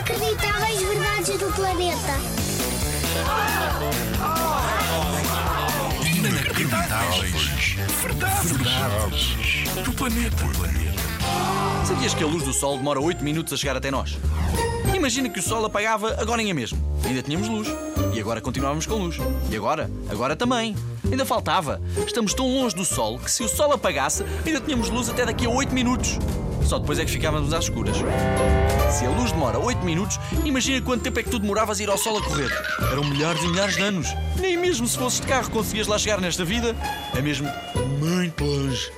Inacreditáveis verdades do planeta. Inacreditáveis. Verdades. Verdades. Do planeta. Sabias que a luz do sol demora 8 minutos a chegar até nós? Imagina que o sol apagava agora em mesmo. Ainda tínhamos luz. E agora continuávamos com luz. E agora? Agora também. Ainda faltava. Estamos tão longe do sol que se o sol apagasse, ainda tínhamos luz até daqui a 8 minutos. Só depois é que ficávamos às escuras. Se a luz demora 8 minutos, imagina quanto tempo é que tu demoravas a ir ao sol a correr. Eram milhares e milhares de anos. Nem mesmo se fosses de carro conseguias lá chegar nesta vida. É mesmo muito longe.